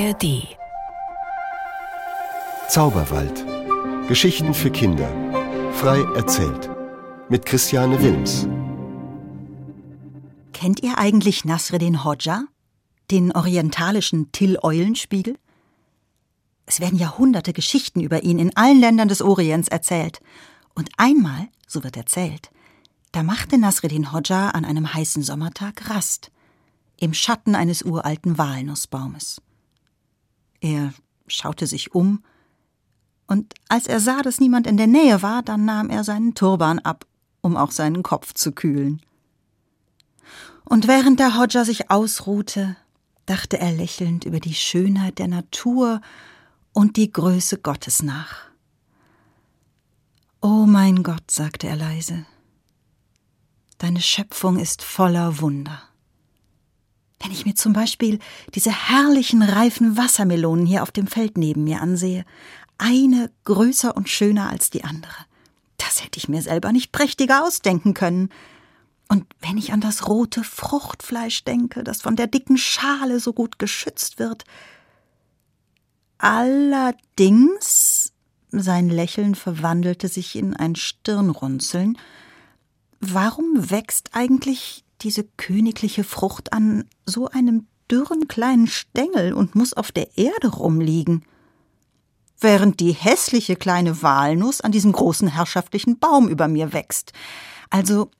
ARD Zauberwald. Geschichten für Kinder. Frei erzählt. Mit Christiane Wilms. Kennt ihr eigentlich Nasreddin Hodja? Den orientalischen Till-Eulenspiegel? Es werden Jahrhunderte Geschichten über ihn in allen Ländern des Orients erzählt. Und einmal, so wird erzählt, da machte Nasreddin Hodja an einem heißen Sommertag Rast im Schatten eines uralten Walnussbaumes. Er schaute sich um, und als er sah, dass niemand in der Nähe war, dann nahm er seinen Turban ab, um auch seinen Kopf zu kühlen. Und während der Hodja sich ausruhte, dachte er lächelnd über die Schönheit der Natur und die Größe Gottes nach. O mein Gott, sagte er leise, deine Schöpfung ist voller Wunder. Wenn ich mir zum Beispiel diese herrlichen reifen Wassermelonen hier auf dem Feld neben mir ansehe, eine größer und schöner als die andere. Das hätte ich mir selber nicht prächtiger ausdenken können. Und wenn ich an das rote Fruchtfleisch denke, das von der dicken Schale so gut geschützt wird. Allerdings, sein Lächeln verwandelte sich in ein Stirnrunzeln, warum wächst eigentlich diese königliche Frucht an so einem dürren kleinen Stängel und muss auf der Erde rumliegen, während die hässliche kleine Walnuss an diesem großen herrschaftlichen Baum über mir wächst. Also,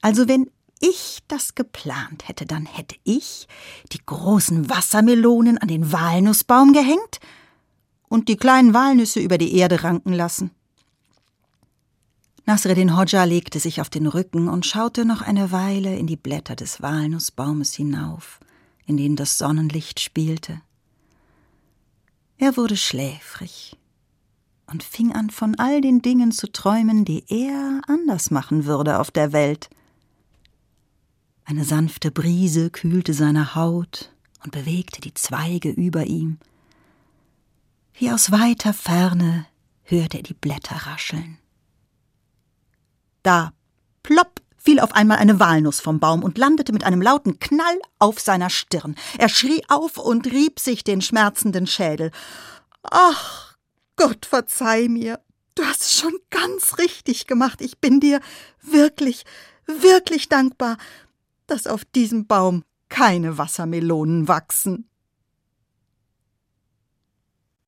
also wenn ich das geplant hätte, dann hätte ich die großen Wassermelonen an den Walnussbaum gehängt und die kleinen Walnüsse über die Erde ranken lassen. Nasreddin Hodja legte sich auf den Rücken und schaute noch eine Weile in die Blätter des Walnussbaumes hinauf, in denen das Sonnenlicht spielte. Er wurde schläfrig und fing an, von all den Dingen zu träumen, die er anders machen würde auf der Welt. Eine sanfte Brise kühlte seine Haut und bewegte die Zweige über ihm. Wie aus weiter Ferne hörte er die Blätter rascheln. Da, plopp, fiel auf einmal eine Walnuss vom Baum und landete mit einem lauten Knall auf seiner Stirn. Er schrie auf und rieb sich den schmerzenden Schädel. Ach, Gott verzeih mir. Du hast es schon ganz richtig gemacht. Ich bin dir wirklich, wirklich dankbar, dass auf diesem Baum keine Wassermelonen wachsen.